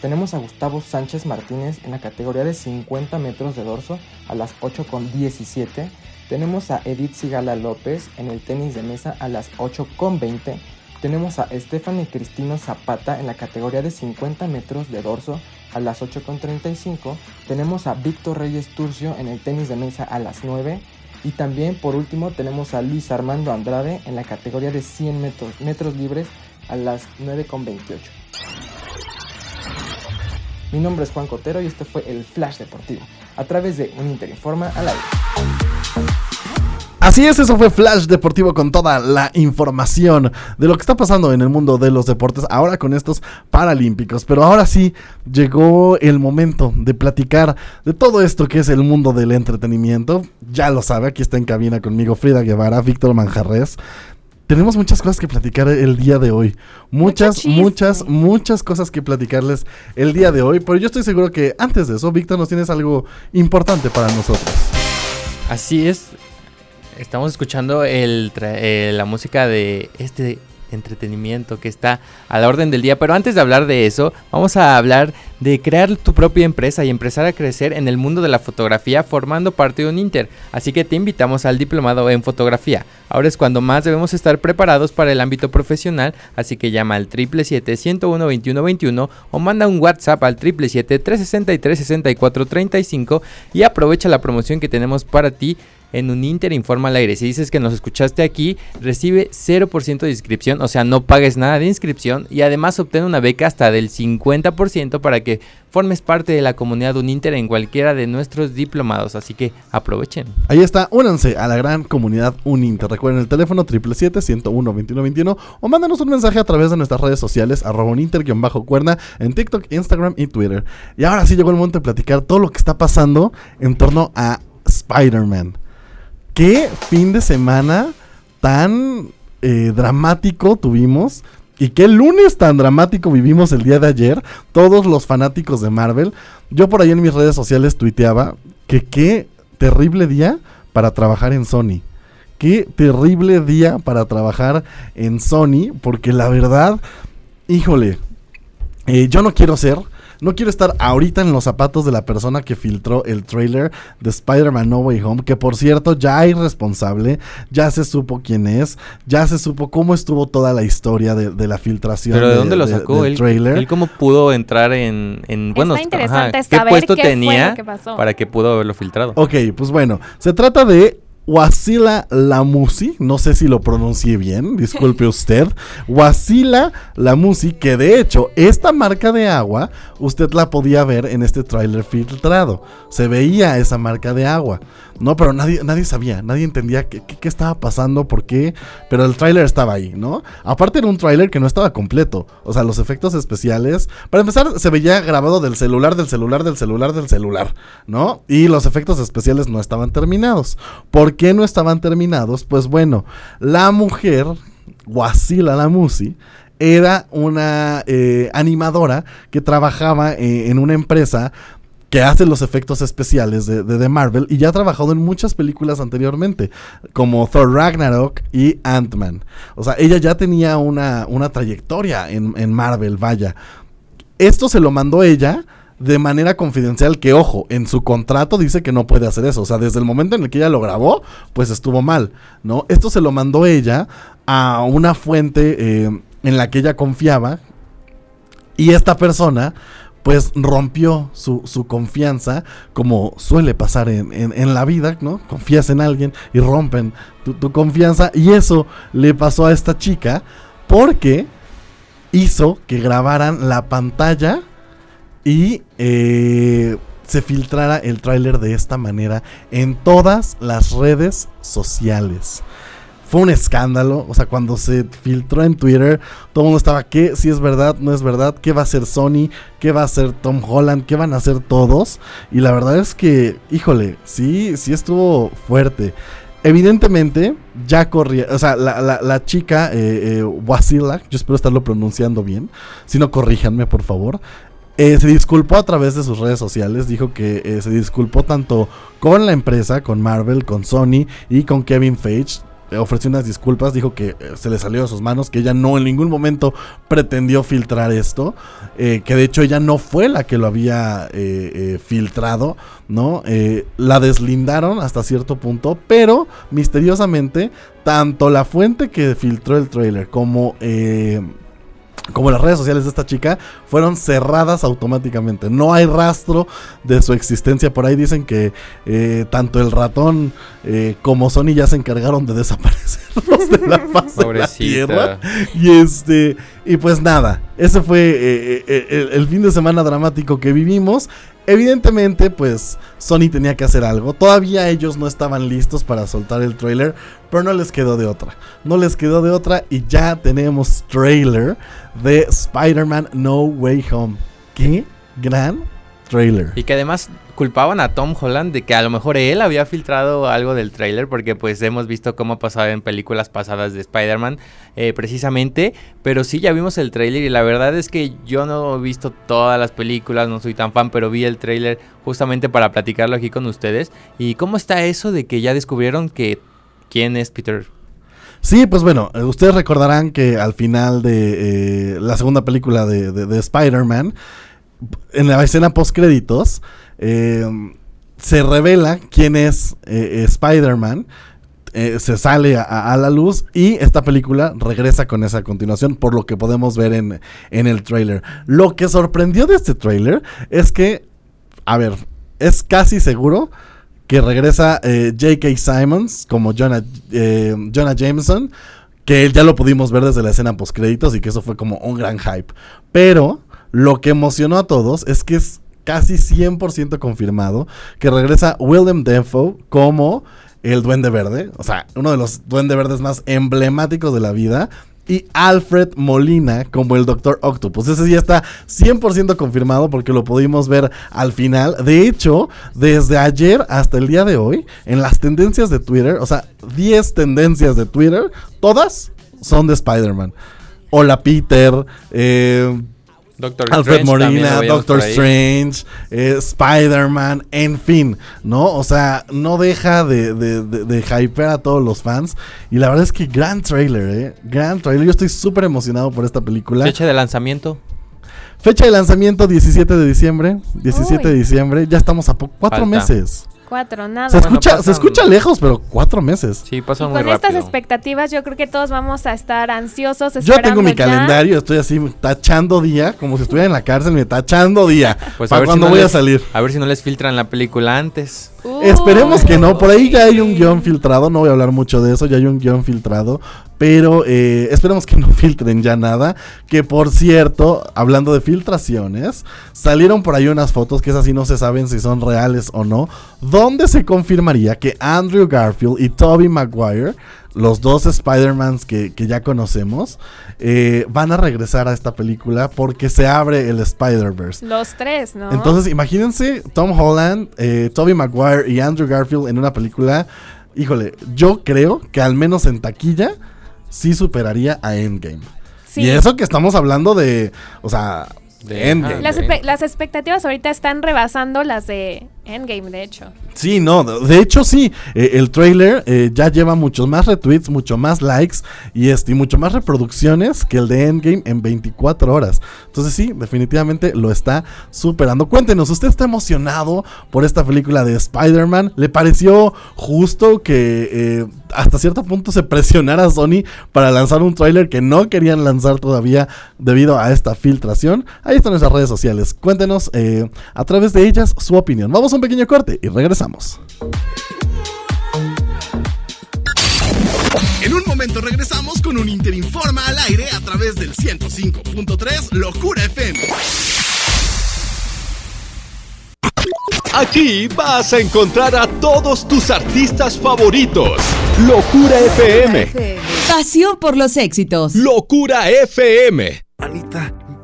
Tenemos a Gustavo Sánchez Martínez en la categoría de 50 metros de dorso a las 8.17. Tenemos a Edith Sigala López en el tenis de mesa a las 8.20. Tenemos a Stephanie Cristino Zapata en la categoría de 50 metros de dorso a las 8.35. Tenemos a Víctor Reyes Turcio en el tenis de mesa a las 9. Y también por último tenemos a Luis Armando Andrade en la categoría de 100 metros, metros libres a las 9.28. Mi nombre es Juan Cotero y este fue el Flash Deportivo a través de un Interinforma al aire. Así es, eso fue Flash Deportivo con toda la información de lo que está pasando en el mundo de los deportes ahora con estos Paralímpicos. Pero ahora sí llegó el momento de platicar de todo esto que es el mundo del entretenimiento. Ya lo sabe, aquí está en cabina conmigo Frida Guevara, Víctor Manjarres. Tenemos muchas cosas que platicar el día de hoy. Muchas, muchas, muchas cosas que platicarles el día de hoy. Pero yo estoy seguro que antes de eso, Víctor, nos tienes algo importante para nosotros. Así es, estamos escuchando eh, la música de este entretenimiento que está a la orden del día. Pero antes de hablar de eso, vamos a hablar de crear tu propia empresa y empezar a crecer en el mundo de la fotografía formando parte de un Inter. Así que te invitamos al diplomado en fotografía. Ahora es cuando más debemos estar preparados para el ámbito profesional, así que llama al 777-101-2121 o manda un WhatsApp al 777-363-6435 y aprovecha la promoción que tenemos para ti en un Inter Informa al aire. Si dices que nos escuchaste aquí, recibe 0% de inscripción, o sea, no pagues nada de inscripción y además obtén una beca hasta del 50% para que formes parte de la comunidad Uninter en cualquiera de nuestros diplomados, así que aprovechen. Ahí está, únanse a la gran comunidad Uninter. Recuerden el teléfono 777-101-2121 o mándanos un mensaje a través de nuestras redes sociales, arroba uninter-cuerna en TikTok, Instagram y Twitter. Y ahora sí llegó el momento de platicar todo lo que está pasando en torno a Spider-Man. ¿Qué fin de semana tan eh, dramático tuvimos? Y qué lunes tan dramático vivimos el día de ayer, todos los fanáticos de Marvel. Yo por ahí en mis redes sociales tuiteaba que qué terrible día para trabajar en Sony. Qué terrible día para trabajar en Sony, porque la verdad, híjole, eh, yo no quiero ser no quiero estar ahorita en los zapatos de la persona que filtró el trailer de Spider-Man No Way Home, que por cierto ya hay responsable, ya se supo quién es, ya se supo cómo estuvo toda la historia de, la filtración. Pero de, dónde lo sacó el trailer. Él cómo pudo entrar en, bueno, qué puesto tenía para que pudo haberlo filtrado. Ok, pues bueno, se trata de Wasila Lamusi, no sé si lo pronuncié bien, disculpe usted. Wasila Lamusi, que de hecho esta marca de agua usted la podía ver en este tráiler filtrado. Se veía esa marca de agua. ¿No? Pero nadie, nadie sabía, nadie entendía qué, qué- estaba pasando, por qué, pero el tráiler estaba ahí, ¿no? Aparte era un tráiler que no estaba completo, o sea, los efectos especiales, para empezar, se veía grabado del celular, del celular, del celular, del celular, ¿no? Y los efectos especiales no estaban terminados. ¿Por qué no estaban terminados? Pues bueno, la mujer, Wasila Lamusi, era una eh, animadora que trabajaba eh, en una empresa que hace los efectos especiales de, de, Marvel y ya ha trabajado en muchas películas anteriormente, como Thor Ragnarok y Ant-Man. O sea, ella ya tenía una, una trayectoria en, en Marvel, vaya. Esto se lo mandó ella de manera confidencial que, ojo, en su contrato dice que no puede hacer eso. O sea, desde el momento en el que ella lo grabó, pues estuvo mal, ¿no? Esto se lo mandó ella a una fuente eh, en la que ella confiaba y esta persona pues rompió su, su confianza, como suele pasar en, en- la vida, ¿no? Confías en alguien y rompen tu, tu confianza. Y eso le pasó a esta chica porque hizo que grabaran la pantalla y eh, se filtrara el tráiler de esta manera en todas las redes sociales. Fue un escándalo, o sea, cuando se filtró en Twitter, todo el mundo estaba, ¿qué? Si es verdad, no es verdad, ¿qué va a hacer Sony? ¿Qué va a hacer Tom Holland? ¿Qué van a hacer todos? Y la verdad es que, híjole, sí, sí estuvo fuerte. Evidentemente, ya corría, o sea, la, chica, eh, eh, Wasila, yo espero estarlo pronunciando bien, si no, corríjanme, por favor. Eh, se disculpó a través de sus redes sociales, dijo que eh, se disculpó tanto con la empresa, con Marvel, con Sony y con Kevin Feige. Eh, ofreció unas disculpas, dijo que eh, se le salió de sus manos, que ella no en ningún momento pretendió filtrar esto, eh, que de hecho ella no fue la que lo había eh, eh, filtrado, ¿no? La deslindaron hasta cierto punto, pero misteriosamente, tanto la fuente que filtró el trailer como... como las redes sociales de esta chica fueron cerradas automáticamente. No hay rastro de su existencia. Por ahí dicen que eh, tanto el ratón eh, como Sony ya se encargaron de desaparecerlos de la faz de la tierra. Y este, y pues nada, ese fue eh, eh, el, el fin de semana dramático que vivimos. Evidentemente, pues Sony tenía que hacer algo. Todavía ellos no estaban listos para soltar el trailer, pero no les quedó de otra. No les quedó de otra y ya tenemos trailer de Spider-Man No Way Home. ¡Qué gran trailer! Y que además culpaban a Tom Holland de que a lo mejor él había filtrado algo del tráiler porque pues hemos visto cómo ha pasado en películas pasadas de Spider-Man eh, precisamente, pero sí ya vimos el tráiler y la verdad es que yo no he visto todas las películas, no soy tan fan, pero vi el tráiler justamente para platicarlo aquí con ustedes. ¿Y cómo está eso de que ya descubrieron que quién es Peter? Sí, pues bueno, eh, ustedes recordarán que al final de eh, la segunda película de, de- de Spider-Man, en la escena post créditos, se revela quién es Spider-Man. Eh, se sale a, la luz y esta película regresa con esa continuación por lo que podemos ver en, en el trailer. Lo que sorprendió de este trailer es que, a ver, es casi seguro que regresa eh, J.K. Simons como Jonah, eh, Jonah Jameson, que ya lo pudimos ver desde la escena post créditos y que eso fue como un gran hype. Pero lo que emocionó a todos es que es casi 100% confirmado que regresa Willem Dafoe como el Duende Verde, o sea, uno de los Duende Verdes más emblemáticos de la vida. Y Alfred Molina como el Doctor Octopus. Ese ya está 100% confirmado porque lo pudimos ver al final. De hecho, desde ayer hasta el día de hoy, en las tendencias de Twitter, o sea, 10 tendencias de Twitter, todas son de Spider-Man. Hola Peter, eh, Doctor Alfred Strange Molina, Doctor. Strange, eh, Spider-Man, en fin, ¿no? O sea, no deja de, de, de, de hypear a todos los fans. Y la verdad es que gran trailer, ¿eh? Gran trailer. Yo estoy súper emocionado por esta película. Fecha de lanzamiento. Fecha de lanzamiento 17 de diciembre. 17 de diciembre. Ya estamos a cuatro Falta. meses. Cuatro, nada. Se escucha, se pasan- escucha lejos, pero cuatro meses. Sí, pasa Y muy con estas expectativas yo creo que todos vamos a estar ansiosos. Yo tengo mi ya. calendario, estoy así tachando día, como si estuviera en la cárcel, me tachando día. Pues para ver si cuando no voy a salir. A ver si no les filtran la película antes. Esperemos que no. Por ahí ya hay un guion filtrado. No voy a hablar mucho de eso. Ya hay un guion filtrado. Pero eh, esperemos que no [LAUGHS] filtren ya nada. Que por cierto, hablando de filtraciones, salieron por ahí unas fotos que es así no se saben si son reales o no. Donde se confirmaría que Andrew Garfield y Tobey Maguire los dos Spider-Mans que, que, ya conocemos, eh, van a regresar a esta película porque se abre el Spider-Verse. Los tres, ¿no? Entonces, imagínense Tom Holland, eh, Tobey Maguire y Andrew Garfield en una película. Híjole, yo creo que al menos en taquilla sí superaría a Endgame. Sí. Y eso que estamos hablando de, o sea, de Endgame. Las, las expectativas ahorita están rebasando las de Endgame, de hecho. Sí, no, de hecho sí, eh, el trailer eh, ya lleva muchos más retweets, mucho más likes y, este, mucho más reproducciones que el de Endgame en 24 horas. Entonces sí, definitivamente lo está superando. Cuéntenos, ¿usted está emocionado por esta película de Spider-Man? ¿Le pareció justo que eh, hasta cierto punto se presionara a Sony para lanzar un trailer que no querían lanzar todavía debido a esta filtración? Ahí están nuestras redes sociales. Cuéntenos a través de ellas su opinión. Vamos a un pequeño corte y regresamos. En un momento regresamos con un Interinforma al aire a través del 105.3 Locura FM. Aquí vas a encontrar a todos tus artistas favoritos. Locura FM. Pasión por los éxitos. Locura FM. Anita.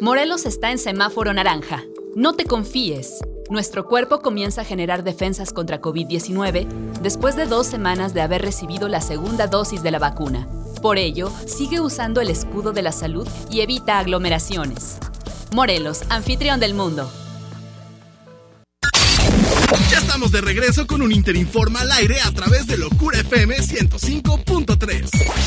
Morelos está en semáforo naranja. No te confíes. Nuestro cuerpo comienza a generar defensas contra COVID-19 después de dos semanas de haber recibido la segunda dosis de la vacuna. Por ello, sigue usando el escudo de la salud y evita aglomeraciones. Morelos, anfitrión del mundo. Ya estamos de regreso con un Interinforma al aire a través de Locura FM 105.3.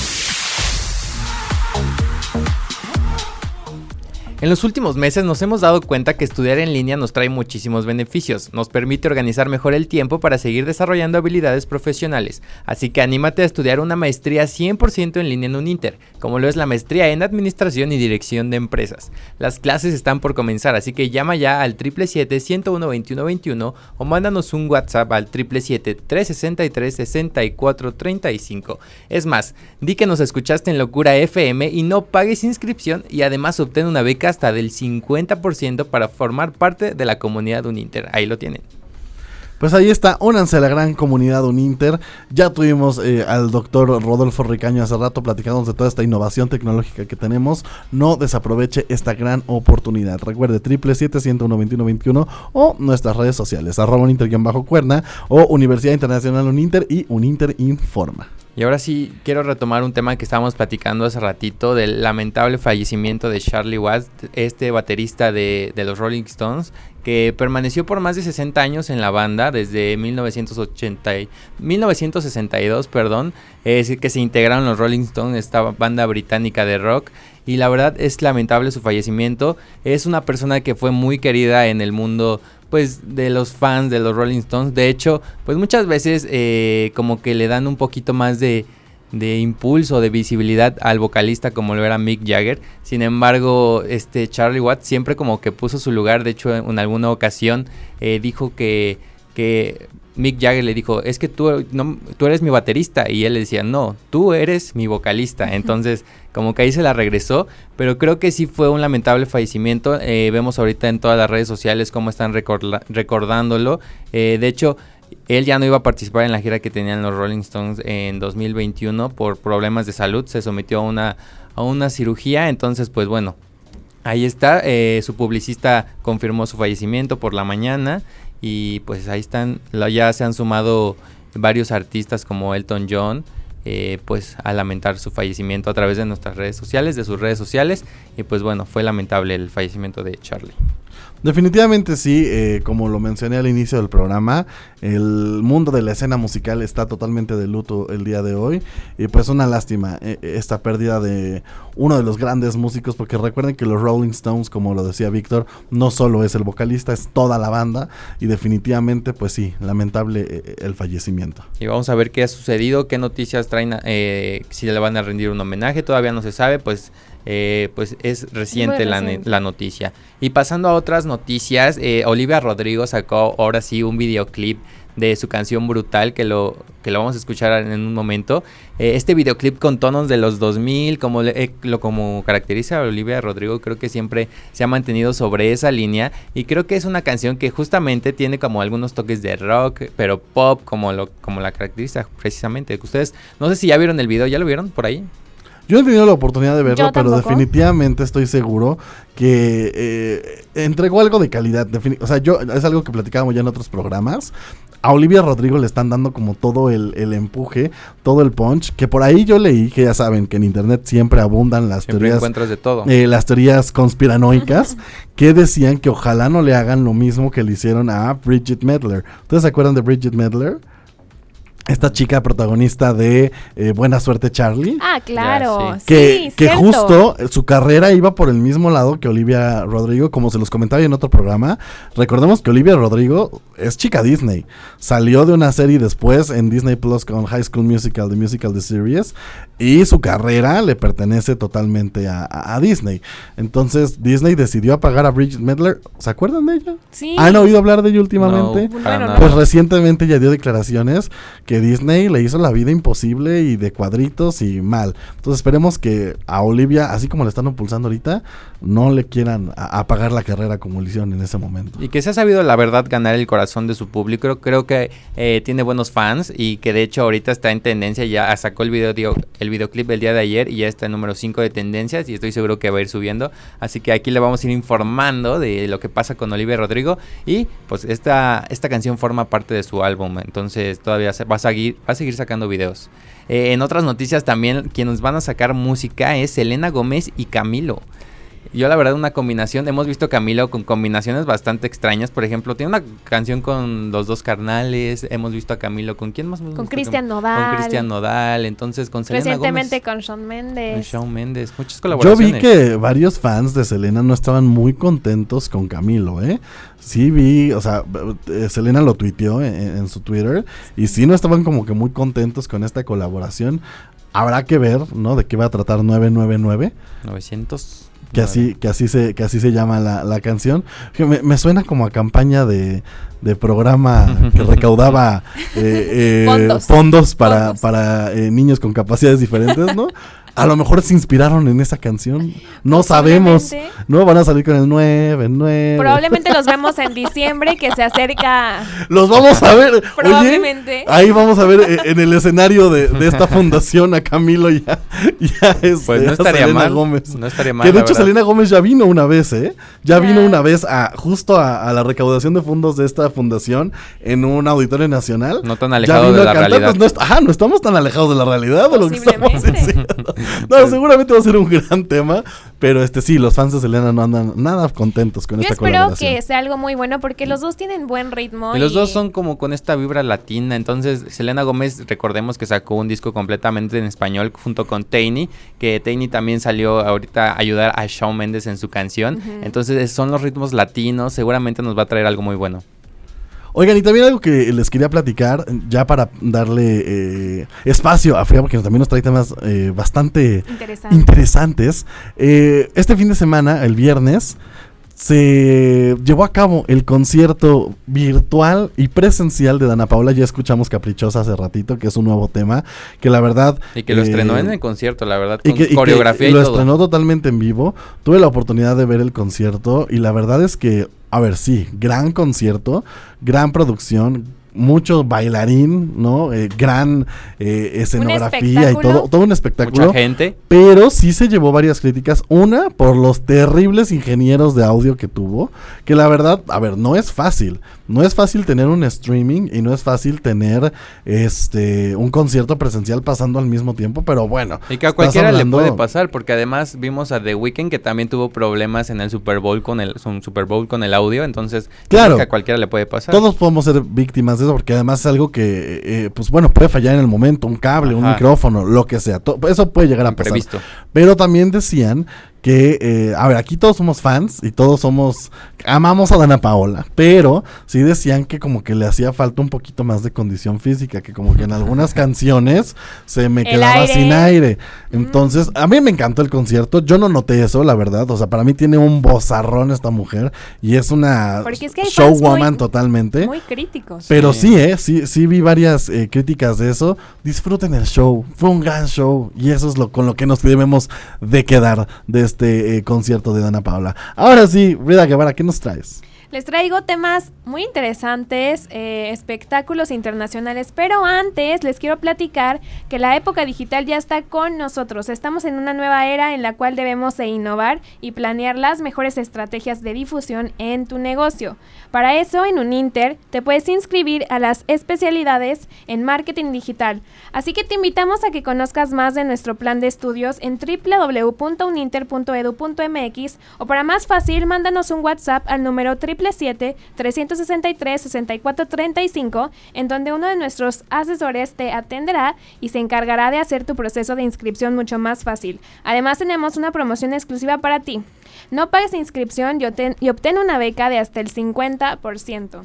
En los últimos meses nos hemos dado cuenta que estudiar en línea nos trae muchísimos beneficios, nos permite organizar mejor el tiempo para seguir desarrollando habilidades profesionales, así que anímate a estudiar una maestría 100% en línea en un Inter, como lo es la maestría en Administración y Dirección de Empresas. Las clases están por comenzar, así que llama ya al 777-101-2121 o mándanos un WhatsApp al 777-363-6435. Es más, di que nos escuchaste en Locura FM y no pagues inscripción y además obtén una beca hasta del 50% para formar parte de la comunidad Uninter. Ahí lo tienen. Pues ahí está, únanse a la gran comunidad Uninter. Ya tuvimos eh, al doctor Rodolfo Ricaño hace rato platicando de toda esta innovación tecnológica que tenemos. No desaproveche esta gran oportunidad. Recuerde, 777 o nuestras redes sociales, arroba Uninter-cuerna o Universidad Internacional Uninter y Uninter Informa. Y ahora sí quiero retomar un tema que estábamos platicando hace ratito del lamentable fallecimiento de Charlie Watts, este baterista de, los Rolling Stones, que permaneció por más de 60 años en la banda desde 1980, 1962, perdón, es que se integraron los Rolling Stones, esta banda británica de rock. Y la verdad es lamentable su fallecimiento. Es una persona que fue muy querida en el mundo pues de los fans de los Rolling Stones. De hecho, pues muchas veces eh, como que le dan un poquito más de, de impulso, de visibilidad al vocalista como lo era Mick Jagger. Sin embargo, este Charlie Watts siempre como que puso su lugar. De hecho, en alguna ocasión eh, dijo que, que Mick Jagger le dijo, es que tú, no, tú eres mi baterista. Y él le decía, no, tú eres mi vocalista. Entonces, como que ahí se la regresó. Pero creo que sí fue un lamentable fallecimiento. Eh, vemos ahorita en todas las redes sociales cómo están recordándolo. Eh, de hecho, él ya no iba a participar en la gira que tenían los Rolling Stones en 2021 por problemas de salud. Se sometió a una, a una cirugía. Entonces, pues bueno, ahí está. Eh, su publicista confirmó su fallecimiento por la mañana. Y pues ahí están, ya se han sumado varios artistas como Elton John, eh, pues a lamentar su fallecimiento a través de nuestras redes sociales, de sus redes sociales. Y pues bueno, fue lamentable el fallecimiento de Charlie. Definitivamente sí, eh, como lo mencioné al inicio del programa, el mundo de la escena musical está totalmente de luto el día de hoy y pues una lástima eh, esta pérdida de uno de los grandes músicos porque recuerden que los Rolling Stones, como lo decía Víctor, no solo es el vocalista, es toda la banda y definitivamente pues sí, lamentable eh, el fallecimiento. Y vamos a ver qué ha sucedido, qué noticias traen, si le van a rendir un homenaje, todavía no se sabe, pues eh, pues es reciente la, la, noticia. Y pasando a otras noticias, eh, Olivia Rodrigo sacó ahora sí un videoclip de su canción Brutal, que lo, que lo vamos a escuchar en un momento. Eh, este videoclip con tonos de los 2000, como lo como caracteriza a Olivia Rodrigo, creo que siempre se ha mantenido sobre esa línea. Y creo que es una canción que justamente tiene como algunos toques de rock, pero pop, como, lo, como la caracteriza precisamente. Ustedes, no sé si ya vieron el video, ¿ya lo vieron por ahí? Yo he tenido la oportunidad de verlo, pero definitivamente estoy seguro que eh, entregó algo de calidad. o sea, yo es algo que platicábamos ya en otros programas. A Olivia Rodrigo le están dando como todo el, empuje, todo el punch. Que por ahí yo leí que ya saben que en internet siempre abundan las teorías. Encuentras de todo. Eh, las teorías conspiranoicas [LAUGHS] que decían que ojalá no le hagan lo mismo que le hicieron a Bridget Medler. ¿Ustedes se acuerdan de Bridget Medler? Esta chica protagonista de eh, Buena Suerte Charlie. Ah, claro. Que, que justo su carrera iba por el mismo lado que Olivia Rodrigo, como se los comentaba en otro programa. Recordemos que Olivia Rodrigo es chica Disney. Salió de una serie después en Disney Plus con High School Musical, The Musical, The Series. Y su carrera le pertenece totalmente a, Disney. Entonces Disney decidió apagar a Bridget Medler. ¿Se acuerdan de ella? Sí. ¿Han oído hablar de ella últimamente? pues recientemente ya dio declaraciones que Disney le hizo la vida imposible y de cuadritos y mal. Entonces esperemos que a Olivia, así como le están impulsando ahorita, no le quieran apagar la carrera como le en ese momento. Y que se ha sabido la verdad ganar el corazón de su público. Creo que eh, tiene buenos fans y que de hecho ahorita está en tendencia. Ya sacó el video, el videoclip el día de ayer y ya está en número 5 de tendencias y estoy seguro que va a ir subiendo. Así que aquí le vamos a ir informando de lo que pasa con Olivia Rodrigo y pues esta, esta canción forma parte de su álbum. Entonces todavía va a seguir, va a seguir sacando videos. Eh, en otras noticias también quienes van a sacar música es Selena Gómez y Camilo. Yo la verdad una combinación, hemos visto Camilo con combinaciones bastante extrañas, por ejemplo, tiene una canción con los dos carnales, hemos visto a Camilo con quién más? Con Cristian Nodal. Con Cristian Nodal, entonces con Selena Recientemente con Shawn Mendes. Con Shawn Mendes, muchas colaboraciones. Yo vi que varios fans de Selena no estaban muy contentos con Camilo, ¿eh? Sí vi, o sea, eh, Selena lo tuiteó en su Twitter y sí no estaban como que muy contentos con esta colaboración. Habrá que ver, ¿no? De qué va a tratar 999. 900 que así, que así se, que así se llama la, la canción. Me, me, suena como a campaña de, de programa [LAUGHS] que recaudaba eh, eh, fondos. para, para eh, niños con capacidades diferentes, ¿no? [LAUGHS] A lo mejor se inspiraron en esa canción. No sabemos. No van a salir con el 9, 9. Probablemente los [LAUGHS] vemos en diciembre que se acerca. Los vamos a ver. Probablemente. ahí vamos a ver eh, en el escenario de, esta [LAUGHS] fundación a Camilo ya. ya este, pues no estaría mal. Gómez. No estaría mal. Que de hecho Selena Gómez ya vino una vez, ¿eh? Ya vino una vez a justo a, la recaudación de fondos de esta fundación en un auditorio nacional. No tan alejado de la realidad. Pues no, ajá, no estamos tan alejados de la realidad de lo que estamos diciendo. [LAUGHS] [LAUGHS] no, seguramente va a ser un gran tema, pero este sí, los fans de Selena no andan nada contentos con esta colaboración. espero que sea algo muy bueno porque los dos tienen buen ritmo. Y, los dos son como con esta vibra latina, entonces Selena Gómez, recordemos que sacó un disco completamente en español junto con Tainy, que Tainy también salió ahorita a ayudar a Shawn Mendes en su canción, entonces son los ritmos latinos, seguramente nos va a traer algo muy bueno. Oigan, y también algo que les quería platicar, ya para darle eh, espacio a Fría, porque también nos trae temas eh, bastante interesantes. Eh, este fin de semana, el viernes, se llevó a cabo el concierto virtual y presencial de Dana Paula. Ya escuchamos Caprichosa hace ratito, que es un nuevo tema, que la verdad... Y que lo estrenó en el concierto, la verdad, con y coreografía y, lo estrenó totalmente en vivo. Tuve la oportunidad de ver el concierto y la verdad es que a ver, sí, gran concierto, gran producción, mucho bailarín, ¿no? Eh, gran eh, escenografía y todo, todo un espectáculo. Mucha gente. Pero sí se llevó varias críticas. Una, por los terribles ingenieros de audio que tuvo. Que la verdad, a ver, no es fácil. No es fácil tener un streaming y no es fácil tener este un concierto presencial pasando al mismo tiempo. Pero bueno. Y que a cualquiera hablando- le puede pasar, porque además vimos a The Weeknd que también tuvo problemas en el Super Bowl con el un Super Bowl con el audio, entonces Claro. que a cualquiera le puede pasar. Todos podemos ser víctimas de porque además es algo que, eh, pues bueno, puede fallar en el momento, un cable, un micrófono, lo que sea. eso puede llegar a pasar. Imprevisto. Pero también decían que, eh, a ver, aquí todos somos fans y todos somos, amamos a Dana Paola, pero sí decían que como que le hacía falta un poquito más de condición física, que como que en algunas [LAUGHS] canciones se me El quedaba aire. sin aire. Entonces, a mí me encantó el concierto, yo no noté eso, la verdad, o sea, para mí tiene un bozarrón esta mujer y es una es que showwoman muy- totalmente. Muy críticos. Pero sí, eh, sí, sí vi varias eh, críticas de eso. Disfruten el show, fue un gran show y eso es lo con lo que nos debemos de quedar de este eh, concierto de Dana Paula. Ahora sí, Rida Guevara, ¿qué nos traes? Les traigo temas muy interesantes, eh, espectáculos internacionales, pero antes les quiero platicar que la época digital ya está con nosotros. Estamos en una nueva era en la cual debemos de innovar y planear las mejores estrategias de difusión en tu negocio. Para eso, en Uninter te puedes inscribir a las especialidades en marketing digital. Así que te invitamos a que conozcas más de nuestro plan de estudios en www.uninter.edu.mx o para más fácil, mándanos un WhatsApp al número 777-363-6435 en donde uno de nuestros asesores te atenderá y se encargará de hacer tu proceso de inscripción mucho más fácil. Además tenemos una promoción exclusiva para ti. No pagues inscripción y obtén, y obtén una beca de hasta el 50%.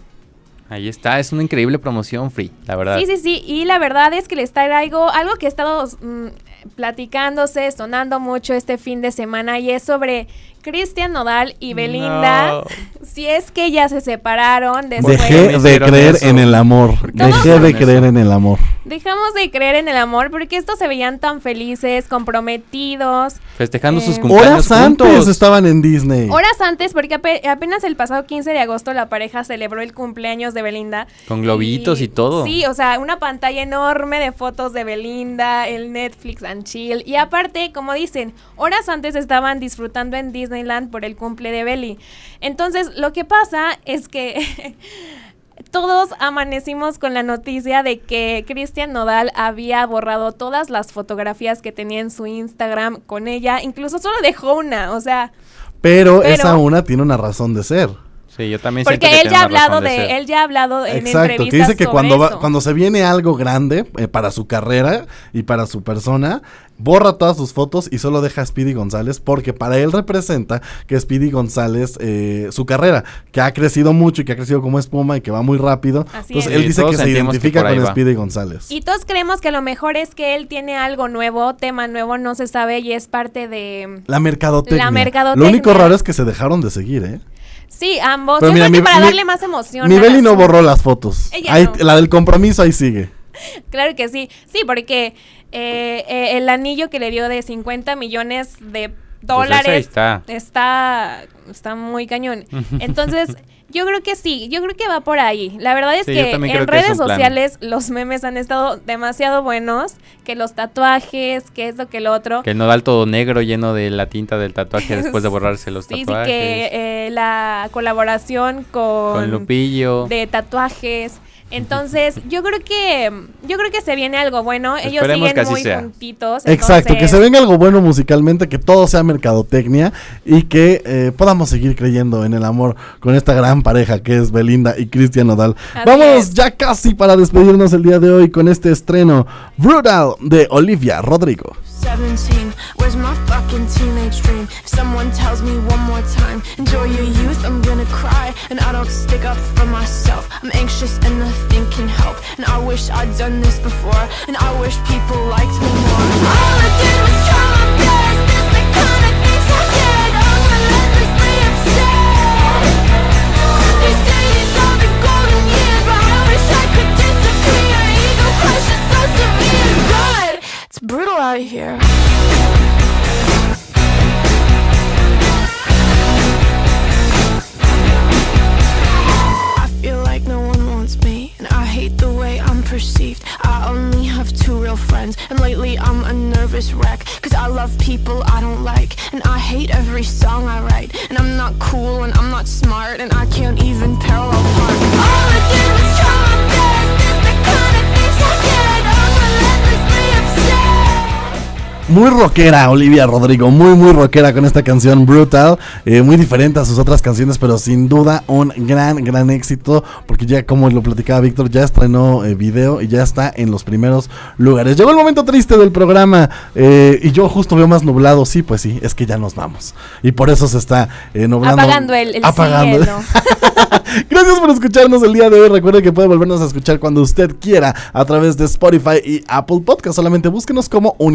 Ahí está, es una increíble promoción free, la verdad. Sí, sí, sí. Y la verdad es que les traigo algo que he estado mm, platicándose, sonando mucho este fin de semana y es sobre Cristian Nodal y Belinda. No. Si es que ya se separaron después. Dejé de creer eso? en el amor. ¿Por qué Dejé de eso? creer en el amor. Dejamos de creer en el amor porque estos se veían tan felices, comprometidos. Festejando Eh, sus cumpleaños Horas antes juntos. estaban en Disney. Horas antes, porque ape- apenas el pasado 15 de agosto la pareja celebró el cumpleaños de Belinda. Con globitos y, todo. Sí, o sea, una pantalla enorme de fotos de Belinda, el Netflix and Chill. Y aparte, como dicen, horas antes estaban disfrutando en Disneyland por el cumple de Belly. Entonces, lo que pasa es que [LAUGHS] todos amanecimos con la noticia de que Cristian Nodal había borrado todas las fotografías que tenía en su Instagram con ella. Incluso solo dejó una, o sea... Pero, Pero- esa una tiene una razón de ser. Sí, yo también siento Porque que él ya ha hablado de, ser. él ya ha hablado en Exacto, que dice que sobre cuando, va- cuando se viene algo grande eh, para su carrera y para su persona, borra todas sus fotos y solo deja a Speedy González porque para él representa que Speedy González, eh, su carrera, que ha crecido mucho y que ha crecido como espuma y que va muy rápido, Así entonces es. él dice que se que identifica con va. Speedy González. Y todos creemos que lo mejor es que él tiene algo nuevo, tema nuevo, no se sabe y es parte de... La mercadotecnia. La mercadotecnia. Lo único raro es que se dejaron de seguir, ¿eh? Sí, ambos. Pero Yo mira, creo que mi- para mi- darle más emoción. Mi Beli no borró las fotos. Ella Ahí- no. La del compromiso ahí sigue. [LAUGHS] Claro que sí. Sí, porque eh, eh, el anillo que le dio de 50 millones de dólares ahí está. está está muy cañón. [LAUGHS] Entonces, yo creo que sí, yo creo que va por ahí. La verdad es Sí, que en que es redes sociales los memes han estado demasiado buenos, que los tatuajes, que esto, que lo otro. Que el nodal todo negro lleno de la tinta del tatuaje después de [LAUGHS] borrarse los Sí, sí, tatuajes. que eh, la colaboración con, Con Lupillo. de tatuajes. Entonces, yo creo que yo creo que se viene algo bueno. Ellos Esperemos siguen que así muy sea. juntitos. Exacto, que se venga algo bueno musicalmente, que todo sea mercadotecnia y que eh, podamos seguir creyendo en el amor con esta gran pareja que es Belinda y Cristian Nodal. Así Vamos es. ya casi para despedirnos el día de hoy con este estreno Brutal de Olivia Rodrigo. 17, where's my fucking teenage dream? If someone tells me one more time, enjoy your youth, I'm gonna cry. And I don't stick up for myself. I'm anxious and nothing can help. And I wish I'd done this before. And I wish people liked me more. All I did was try my best. This the kind of things I did. Oh, I'm relentlessly upset. It's brutal out here. I feel like no one wants me, and I hate the way I'm perceived. I only have two real friends. And lately I'm a nervous wreck. Cause I love people I don't like. And I hate every song I write. And I'm not cool and I'm not smart. And I can't even parallel park. All I did Muy rockera Olivia Rodrigo, muy muy rockera con esta canción Brutal, eh, muy diferente a sus otras canciones, pero sin duda un gran gran éxito, porque ya como lo platicaba Víctor, ya estrenó eh, video y ya está en los primeros lugares. Llegó el momento triste del programa eh, y yo justo veo más nublado, sí, pues sí, es que ya nos vamos. Y por eso se está nublando. Apagando el, el apagando. cielo. [LAUGHS] Gracias por escucharnos el día de hoy. Recuerde que puede volvernos a escuchar cuando usted quiera a través de Spotify y Apple Podcast. Solamente búsquenos como un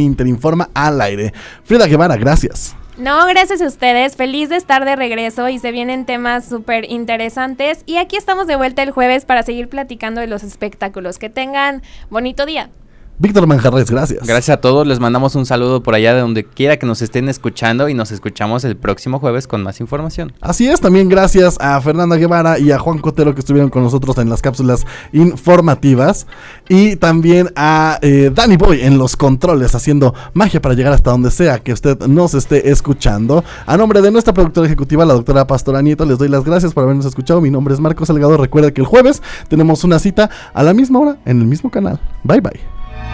Al aire. Frida Guevara, gracias. No, gracias a ustedes. Feliz de estar de regreso y se vienen temas súper interesantes. Y aquí estamos de vuelta el jueves para seguir platicando de los espectáculos. Que tengan bonito día. Víctor Manjarres, gracias. Gracias a todos, les mandamos un saludo por allá de donde quiera que nos estén escuchando y nos escuchamos el próximo jueves con más información. Así es, también gracias a Fernanda Guevara y a Juan Cotero que estuvieron con nosotros en las cápsulas informativas. Y también a eh, Danny Boy en los controles, haciendo magia para llegar hasta donde sea que usted nos esté escuchando. A nombre de nuestra productora ejecutiva, la doctora Pastora Nieto, les doy las gracias por habernos escuchado. Mi nombre es Marcos Salgado. Recuerda que el jueves tenemos una cita a la misma hora en el mismo canal. Bye bye.